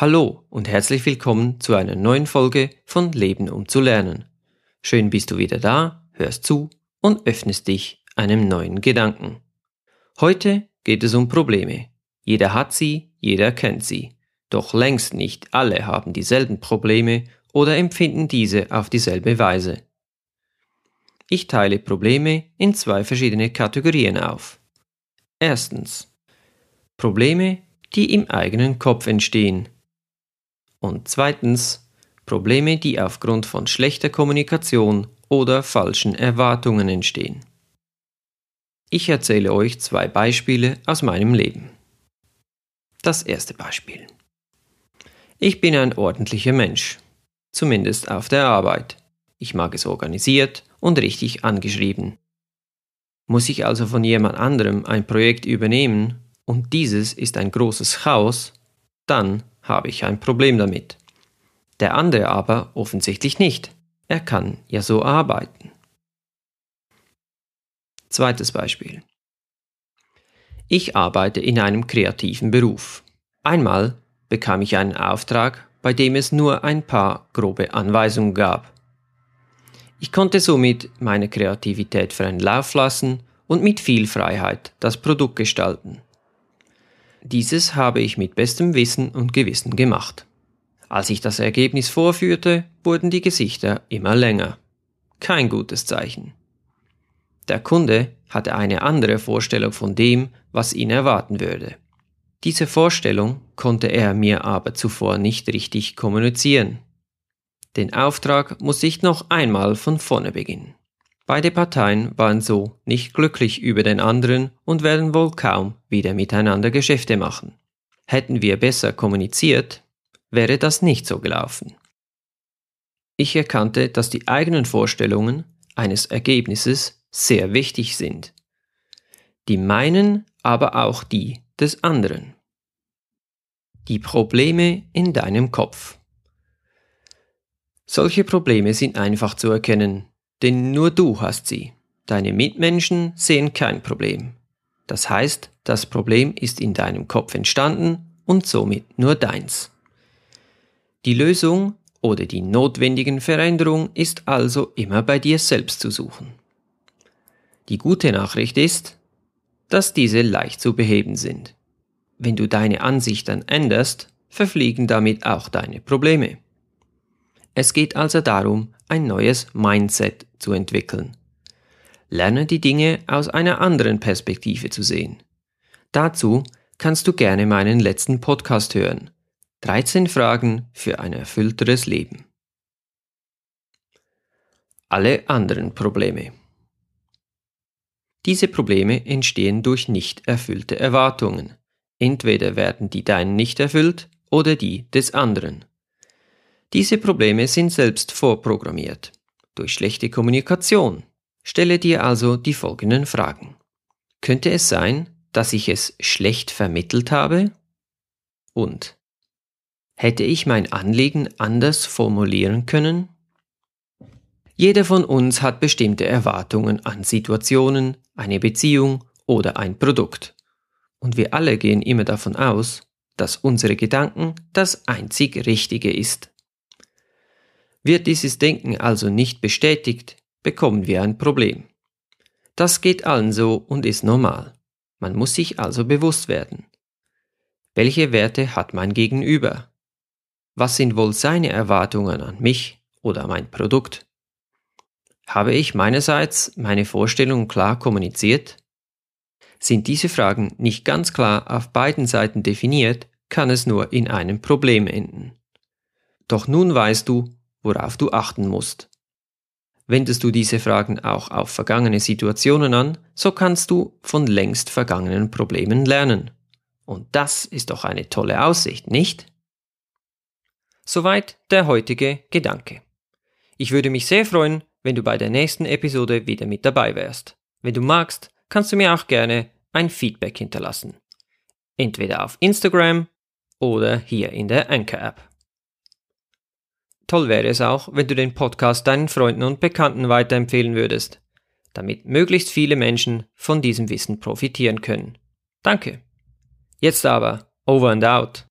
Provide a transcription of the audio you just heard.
Hallo und herzlich willkommen zu einer neuen Folge von Leben um zu lernen. Schön bist du wieder da, hörst zu und öffnest dich einem neuen Gedanken. Heute geht es um Probleme. Jeder hat sie, jeder kennt sie. Doch längst nicht alle haben dieselben Probleme oder empfinden diese auf dieselbe Weise. Ich teile Probleme in zwei verschiedene Kategorien auf. Erstens Probleme, die im eigenen Kopf entstehen, und zweitens Probleme, die aufgrund von schlechter Kommunikation oder falschen Erwartungen entstehen. Ich erzähle euch zwei Beispiele aus meinem Leben. Das erste Beispiel. Ich bin ein ordentlicher Mensch, zumindest auf der Arbeit. Ich mag es organisiert und richtig angeschrieben. Muss ich also von jemand anderem ein Projekt übernehmen und dieses ist ein großes Chaos, dann habe ich ein Problem damit. Der andere aber offensichtlich nicht. Er kann ja so arbeiten. Zweites Beispiel. Ich arbeite in einem kreativen Beruf. Einmal bekam ich einen Auftrag, bei dem es nur ein paar grobe Anweisungen gab. Ich konnte somit meine Kreativität freien Lauf lassen und mit viel Freiheit das Produkt gestalten. Dieses habe ich mit bestem Wissen und Gewissen gemacht. Als ich das Ergebnis vorführte, wurden die Gesichter immer länger. Kein gutes Zeichen. Der Kunde hatte eine andere Vorstellung von dem, was ihn erwarten würde. Diese Vorstellung konnte er mir aber zuvor nicht richtig kommunizieren. Den Auftrag muss ich noch einmal von vorne beginnen. Beide Parteien waren so nicht glücklich über den anderen und werden wohl kaum wieder miteinander Geschäfte machen. Hätten wir besser kommuniziert, wäre das nicht so gelaufen. Ich erkannte, dass die eigenen Vorstellungen eines Ergebnisses sehr wichtig sind. Die meinen, aber auch die des anderen. Die Probleme in deinem Kopf. Solche Probleme sind einfach zu erkennen, denn nur du hast sie. Deine Mitmenschen sehen kein Problem. Das heißt, das Problem ist in deinem Kopf entstanden und somit nur deins. Die Lösung oder die notwendigen Veränderungen ist also immer bei dir selbst zu suchen. Die gute Nachricht ist, dass diese leicht zu beheben sind. Wenn du deine Ansicht dann änderst, verfliegen damit auch deine Probleme. Es geht also darum, ein neues Mindset zu entwickeln. Lerne die Dinge aus einer anderen Perspektive zu sehen. Dazu kannst du gerne meinen letzten Podcast hören. 13 Fragen für ein erfüllteres Leben. Alle anderen Probleme. Diese Probleme entstehen durch nicht erfüllte Erwartungen. Entweder werden die deinen nicht erfüllt oder die des anderen. Diese Probleme sind selbst vorprogrammiert durch schlechte Kommunikation. Stelle dir also die folgenden Fragen. Könnte es sein, dass ich es schlecht vermittelt habe? Und hätte ich mein Anliegen anders formulieren können? Jeder von uns hat bestimmte Erwartungen an Situationen, eine Beziehung oder ein Produkt. Und wir alle gehen immer davon aus, dass unsere Gedanken das einzig Richtige ist. Wird dieses Denken also nicht bestätigt, bekommen wir ein Problem. Das geht allen so und ist normal. Man muss sich also bewusst werden. Welche Werte hat mein Gegenüber? Was sind wohl seine Erwartungen an mich oder mein Produkt? Habe ich meinerseits meine Vorstellungen klar kommuniziert? Sind diese Fragen nicht ganz klar auf beiden Seiten definiert, kann es nur in einem Problem enden. Doch nun weißt du, worauf du achten musst. Wendest du diese Fragen auch auf vergangene Situationen an, so kannst du von längst vergangenen Problemen lernen. Und das ist doch eine tolle Aussicht, nicht? Soweit der heutige Gedanke. Ich würde mich sehr freuen, wenn du bei der nächsten Episode wieder mit dabei wärst. Wenn du magst, kannst du mir auch gerne ein Feedback hinterlassen. Entweder auf Instagram oder hier in der Anchor App. Toll wäre es auch, wenn du den Podcast deinen Freunden und Bekannten weiterempfehlen würdest, damit möglichst viele Menschen von diesem Wissen profitieren können. Danke. Jetzt aber, over and out.